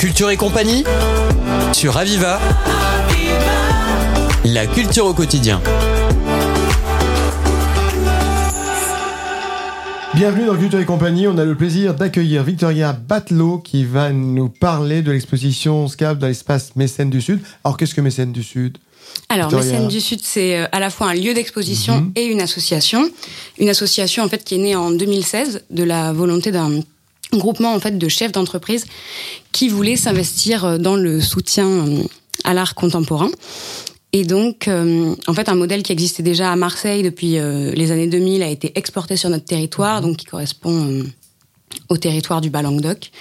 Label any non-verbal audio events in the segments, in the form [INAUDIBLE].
Culture et compagnie sur Aviva. La culture au quotidien. Bienvenue dans Culture et compagnie. On a le plaisir d'accueillir Victoria Batelot qui va nous parler de l'exposition SCAP dans l'espace Mécène du Sud. Alors, qu'est-ce que Mécène du Sud? Alors, Mécène du Sud, c'est euh, à la fois un lieu d'exposition Mhm. et une association. Une association, en fait, qui est née en 2016 de la volonté d'un groupement, en fait, de chefs d'entreprise qui voulaient s'investir euh, dans le soutien euh, à l'art contemporain. Et donc, euh, en fait, un modèle qui existait déjà à Marseille depuis les années 2000 a été exporté sur notre territoire, donc qui correspond au territoire du Bas-Languedoc.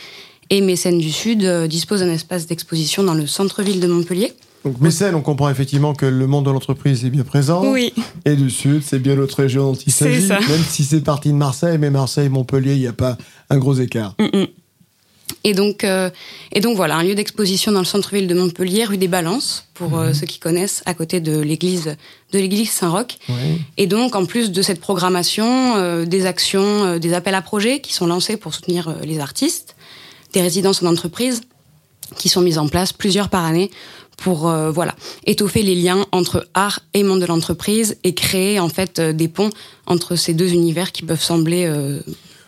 Et Mécène du Sud dispose d'un espace d'exposition dans le centre-ville de Montpellier. Donc, Mécène, on comprend effectivement que le monde de l'entreprise est bien présent. Oui. Et du Sud, c'est bien l'autre région dont il C'est s'agit. ça. Même si c'est parti de Marseille, mais Marseille-Montpellier, il n'y a pas un gros écart. Mm, mm. Et donc, euh, et donc voilà, un lieu d'exposition dans le centre-ville de Montpellier, rue des Balances, pour euh, ceux qui connaissent, à côté de l'église de l'église Saint-Roch. Oui. Et donc, en plus de cette programmation, euh, des actions, des appels à projets qui sont lancés pour soutenir les artistes, des résidences en entreprise qui sont mises en place plusieurs par année pour euh, voilà étoffer les liens entre art et monde de l'entreprise et créer en fait euh, des ponts entre ces deux univers qui peuvent sembler euh,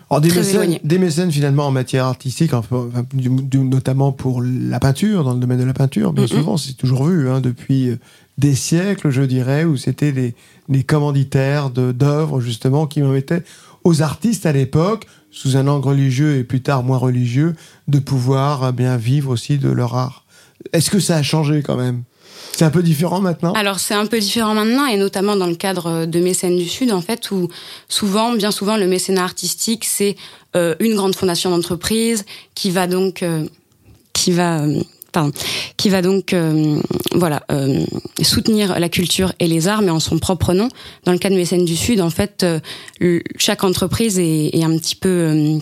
Alors, des, Très mécènes, éloigné. des mécènes, finalement, en matière artistique, enfin, enfin, du- du- notamment pour la peinture, dans le domaine de la peinture, bien souvent, c'est toujours vu, hein, depuis des siècles, je dirais, où c'était les, les commanditaires d'œuvres, justement, qui permettaient aux artistes à l'époque, sous un angle religieux et plus tard moins religieux, de pouvoir euh, bien vivre aussi de leur art. Est-ce que ça a changé quand même? C'est un peu différent maintenant? Alors c'est un peu différent maintenant et notamment dans le cadre de Mécène du Sud en fait où souvent, bien souvent, le mécénat artistique c'est euh, une grande fondation d'entreprise qui va donc euh, qui va euh, pardon, qui va donc euh, voilà euh, soutenir la culture et les arts mais en son propre nom. Dans le cas de Mécène du Sud en fait euh, chaque entreprise est, est un petit peu euh,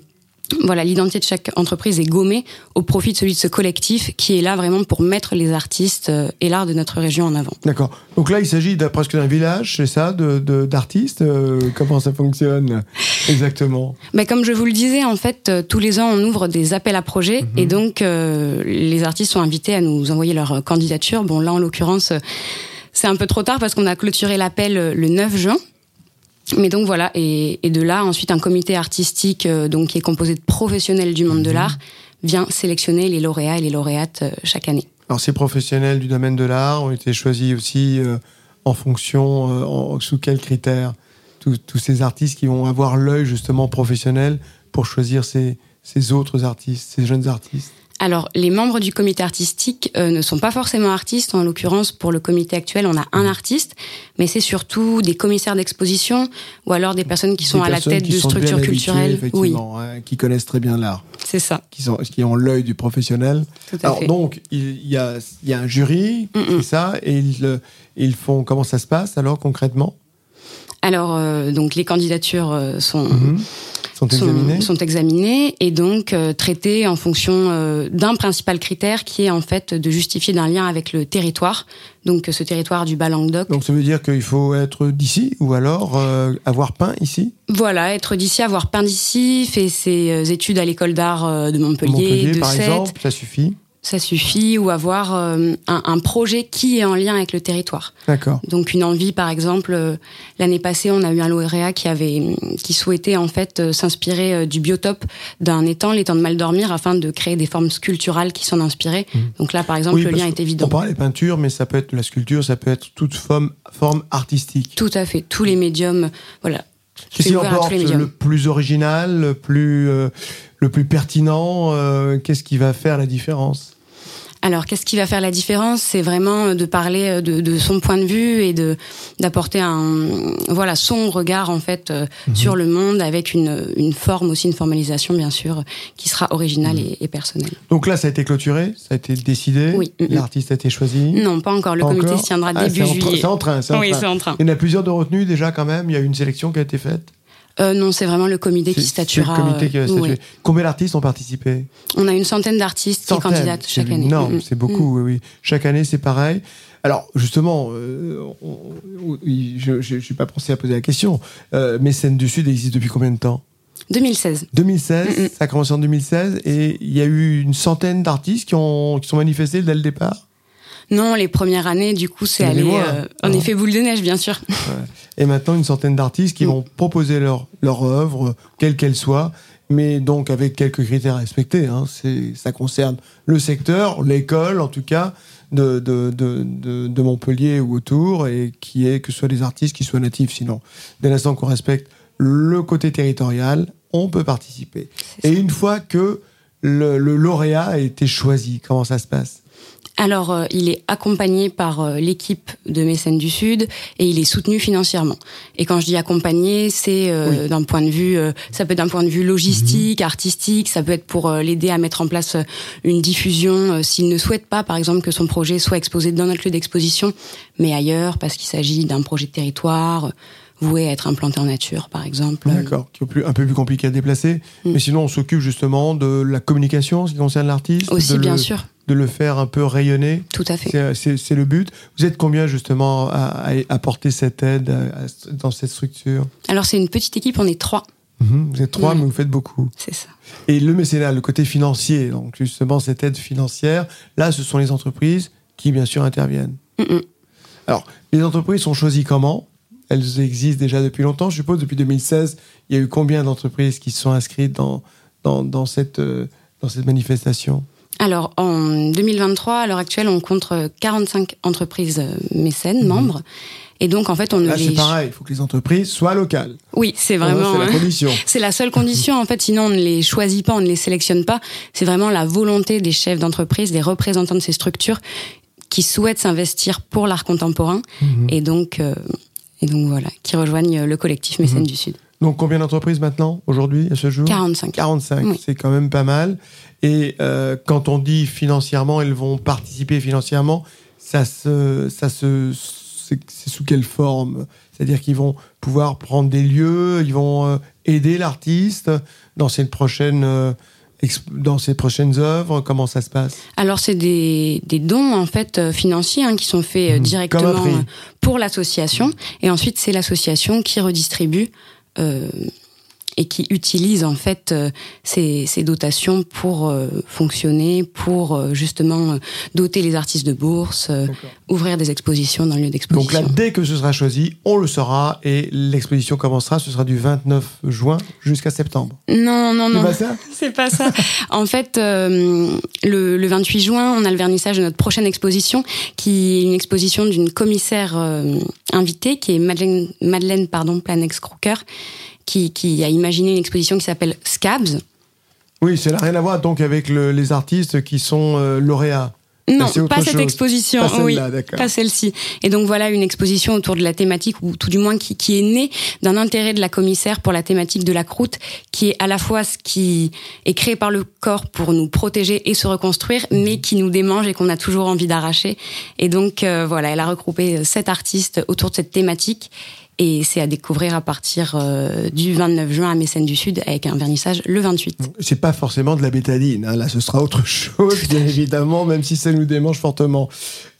voilà, l'identité de chaque entreprise est gommée au profit de celui de ce collectif qui est là vraiment pour mettre les artistes euh, et l'art de notre région en avant. D'accord. Donc là, il s'agit d'un- presque d'un village, c'est ça, de- de- d'artistes Euh, Comment ça fonctionne exactement? Mais comme je vous le disais, en fait, euh, tous les ans, on ouvre des appels à projets et donc euh, les artistes sont invités à nous envoyer leur euh, candidature. Bon, là, en l'occurrence, c'est un peu trop tard parce qu'on a clôturé l'appel le 9 juin. Mais donc voilà, et, et de là, ensuite, un comité artistique euh, donc qui est composé de professionnels du monde de l'art vient sélectionner les lauréats et les lauréates euh, chaque année. Alors, ces professionnels du domaine de l'art ont été choisis aussi euh, en fonction, euh, en- sous quels critères? Tous, tous ces artistes qui vont avoir l'œil justement professionnel pour choisir ces, ces autres artistes, ces jeunes artistes? Alors, les membres du comité artistique euh, ne sont pas forcément artistes. En l'occurrence, pour le comité actuel, on a un artiste, mais c'est surtout des commissaires d'exposition ou alors des personnes qui sont Des à la tête de structures culturelles. Oui, hein, qui connaissent très bien l'art, c'est ça, qui, sont, qui ont l'œil du professionnel. tout à Alors fait. donc, il y a, il y a un jury, Mm, mm. c'est ça, et ils, ils font comment ça se passe alors concrètement? Alors, euh, donc les candidatures euh, sont, Mhm. Sont examinés sont, sont examinées et donc euh, traitées en fonction euh, d'un principal critère qui est en fait de justifier d'un lien avec le territoire. Donc, ce territoire du Bas-Languedoc. Donc ça veut dire qu'il faut être d'ici ou alors euh, avoir peint ici? Voilà, être d'ici, avoir peint d'ici, fait ses études à l'école d'art de Montpellier, Montpellier de par Sète, exemple, ça suffit. Ça suffit, ou avoir euh, un, un projet qui est en lien avec le territoire. D'accord. Donc une envie, par exemple, euh, l'année passée, on a eu un lauréat qui avait, qui souhaitait en fait euh, s'inspirer du biotope d'un étang, l'étang de Mal-Dormir, afin de créer des formes sculpturales qui s'en inspiraient. Donc là, par exemple, Mmh. Oui, le lien est évident. parle des peintures, mais ça peut être la sculpture, ça peut être toute forme, forme artistique. Tout à fait, tous les médiums, voilà. Qu'est-ce qui emporte le plus original, le plus, euh, le plus pertinent euh, Qu'est-ce qui va faire la différence? Alors, qu'est-ce qui va faire la différence? C'est vraiment de parler de, de son point de vue et de d'apporter un voilà son regard en fait euh, Mhm. sur le monde avec une, une forme aussi une formalisation bien sûr qui sera originale Mhm. et, et personnelle. Donc là, ça a été clôturé, ça a été décidé, Oui. Mm. l'artiste a été choisi? Non, pas encore. Le Pas comité se tiendra Ah, début juillet. C'est en train, c'est en Oui, train. c'est en train. Il y en a plusieurs de retenus déjà quand même, il y a eu une sélection qui a été faite. Euh, non, c'est vraiment le comité qui statuera. Le comité qui va euh, statuer. Combien d'artistes ont participé? On a une centaine d'artistes qui candidatent chaque année. énorme, Mm, mm. c'est beaucoup, oui, oui. Chaque année, c'est pareil. Alors, justement, euh, on- on- je n'ai pas pensé à poser la question. Euh, Mécène du Sud existe depuis combien de temps? 2016. 2016, Mm, mm. ça a commencé en 2016 et il y a eu une centaine d'artistes qui ont qui sont manifestés dès le départ? Non, les premières années, du coup, c'est en allé euh, en effet boule de neige, bien sûr. Et maintenant une centaine d'artistes qui Mm. vont proposer leur leur œuvre, quelle qu'elle soit, mais donc avec quelques critères à respecter. Hein. Ça concerne le secteur, l'école en tout cas de de, de, de Montpellier ou autour et qui est que ce soit des artistes qui soient natifs. Sinon, dès l'instant qu'on respecte le côté territorial, on peut participer. Et une fois que le, le lauréat a été choisi, comment ça se passe? Alors, euh, il est accompagné par euh, l'équipe de Mécènes du Sud et il est soutenu financièrement. Et quand je dis accompagné, c'est euh, d'un point de vue, euh, ça peut être d'un point de vue logistique, artistique, ça peut être pour euh, l'aider à mettre en place une diffusion s'il ne souhaite pas, par exemple, que son projet soit exposé dans notre lieu d'exposition, mais ailleurs parce qu'il s'agit d'un projet de territoire voué à être implanté en nature, par exemple. D'accord, qui est plus- un peu plus compliqué à déplacer. Mm. Mais sinon, on s'occupe justement de la communication, en ce qui concerne l'artiste. Aussi, bien le, sûr, De le faire un peu rayonner. tout à fait. C'est- c'est le but. Vous êtes combien justement à, apporter cette aide à- à- dans cette structure? Alors, c'est une petite équipe, on est trois, Mhm, Vous êtes trois, Ouais. mais vous faites beaucoup. c'est ça. Et le mécénat, le côté financier, donc justement cette aide financière, là, ce sont les entreprises qui, bien sûr, interviennent. Mm, mm. Alors, les entreprises sont choisies comment? Elles existent déjà depuis longtemps, je suppose. Depuis 2016, il y a eu combien d'entreprises qui se sont inscrites dans, dans, dans cette, euh, dans cette manifestation? Alors, en 2023, à l'heure actuelle, on compte euh, 45 entreprises euh, mécènes, membres. Et donc, en fait, on ne Mhm. Là, les... c'est pareil, il faut que les entreprises soient locales. Oui, c'est vraiment... C'est la euh, condition. [LAUGHS] C'est la seule condition, en fait, sinon on ne les choisit pas, on ne les sélectionne pas. C'est vraiment la volonté des chefs d'entreprise, des représentants de ces structures qui souhaitent s'investir pour l'art contemporain Mhm. et donc euh, et donc voilà, qui rejoignent le collectif Mécènes Mhm. du Sud. Donc, combien d'entreprises maintenant, aujourd'hui, à ce jour 45. 45, Oui. c'est quand même pas mal. Et euh, quand on dit financièrement, elles vont participer financièrement, ça se, ça se, c'est sous quelle forme? C'est-à-dire qu'ils vont pouvoir prendre des lieux, ils vont euh, aider l'artiste dans ses prochaines, euh, dans ses prochaines œuvres? Comment ça se passe? Alors c'est des, des dons en fait euh, financiers hein, qui sont faits un directement pour l'association et ensuite c'est l'association qui redistribue et qui utilise en fait euh, ces, ces dotations pour euh, fonctionner, pour euh, justement euh, doter les artistes de bourses, euh, ouvrir des expositions dans le lieu Donc d'exposition. là, dès que ce sera choisi, on le saura et l'exposition commencera. Ce sera du 29 juin jusqu'à septembre. Non, non, C'est non. pas ça? [LAUGHS] C'est pas ça. en fait, euh, le, le 28 juin, on a le vernissage de notre prochaine exposition, qui est une exposition d'une commissaire euh, invitée, qui est Madeleine, Madeleine pardon, Planex-Crooker, qui, qui a imaginé une exposition qui s'appelle Scabs. Oui, ça n'a rien à voir donc avec le- les artistes qui sont euh, lauréats. Non, pas cette chose. exposition. Pas oui, pas celle-ci. Et donc voilà une exposition autour de la thématique, ou tout du moins qui, qui est née d'un intérêt de la commissaire pour la thématique de la croûte, qui est à la fois ce qui est créé par le corps pour nous protéger et se reconstruire, Mhm. mais qui nous démange et qu'on a toujours envie d'arracher. Et donc euh, voilà, elle a regroupé sept artistes autour de cette thématique. Et c'est à découvrir à partir euh, du 29 juin à Mécène du Sud avec un vernissage le 28. C'est pas forcément de la bétadine. hein. Là, ce sera autre chose, bien [LAUGHS] évidemment, même si ça nous démange fortement.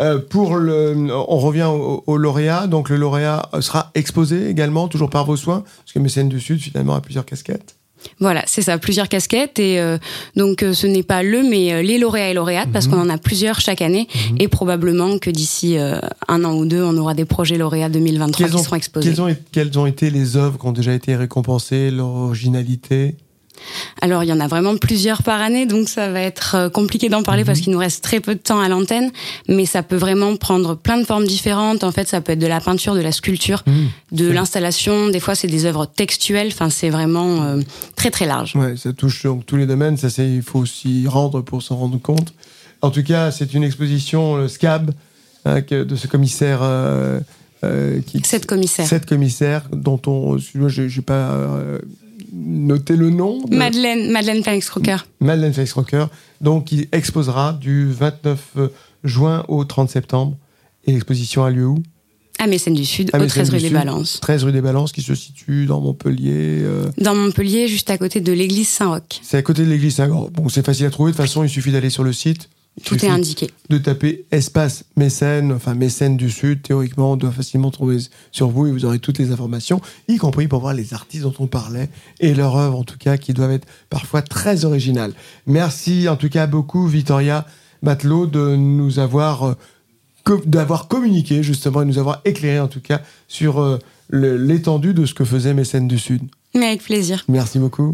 Euh, pour le, on revient au, au lauréat. Donc, le lauréat sera exposé également, toujours par vos soins, parce que Mécène du Sud, finalement, a plusieurs casquettes. Voilà, c'est ça, plusieurs casquettes et euh, donc euh, ce n'est pas le mais euh, les lauréats et lauréates parce qu'on en a plusieurs chaque année et probablement que d'ici euh, un an ou deux on aura des projets lauréats 2023 Quelles qui ont, seront exposés. quelles ont, quelles ont été les œuvres qui ont déjà été récompensées, leur originalité Alors il y en a vraiment plusieurs par année donc ça va être euh, compliqué d'en parler parce qu'il nous reste très peu de temps à l'antenne mais ça peut vraiment prendre plein de formes différentes. En fait, ça peut être de la peinture, de la sculpture, de l'installation, des fois c'est des œuvres textuelles, enfin c'est vraiment euh, très très large. Ouais, ça touche donc tous les domaines. Ça, c'est, il faut s'y rendre pour s'en rendre compte. En tout cas, c'est une exposition le SCAB hein, de ce commissaire euh, euh, qui Cette commissaire. Sept commissaires dont on, j'ai, j'ai pas euh, noté le nom. de- Madeleine, Madeleine Félix-Crocker. Madeleine Félix Rocker, donc qui exposera du 29 juin au 30 septembre. Et l'exposition a lieu où? À Mécène du Sud, À au Mécène 13 du rue des Sud. Balances. 13 rue des Balances, qui se situe dans Montpellier. euh, Dans Montpellier, juste à côté de l'église Saint-Roch. c'est à côté de l'église Saint-Gor. Bon, c'est facile à trouver. De toute façon, il suffit d'aller sur le site Tout est indiqué. De taper espace mécène, enfin mécène du Sud, théoriquement, on doit facilement trouver sur vous et vous aurez toutes les informations, y compris pour voir les artistes dont on parlait et leurs œuvres en tout cas qui doivent être parfois très originales. Merci en tout cas beaucoup Victoria Matelot de nous avoir euh, d'avoir communiqué justement et nous avoir éclairé en tout cas sur euh, l'étendue de ce que faisait Mécène du Sud. Mais avec plaisir. Merci beaucoup.